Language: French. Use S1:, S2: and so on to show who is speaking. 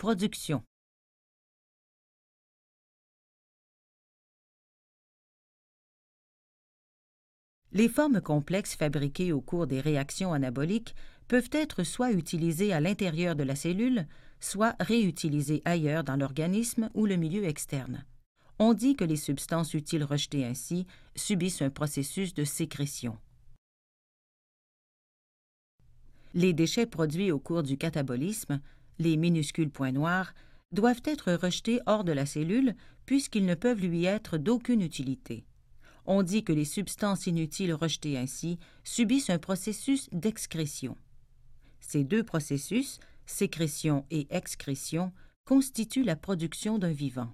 S1: Production. Les formes complexes fabriquées au cours des réactions anaboliques peuvent être soit utilisées à l'intérieur de la cellule, soit réutilisées ailleurs dans l'organisme ou le milieu externe. On dit que les substances utiles rejetées ainsi subissent un processus de sécrétion. Les déchets produits au cours du catabolisme, les minuscules points noirs, doivent être rejetés hors de la cellule puisqu'ils ne peuvent lui être d'aucune utilité. On dit que les substances inutiles rejetées ainsi subissent un processus d'excrétion. Ces deux processus, sécrétion et excrétion, constituent la production d'un vivant.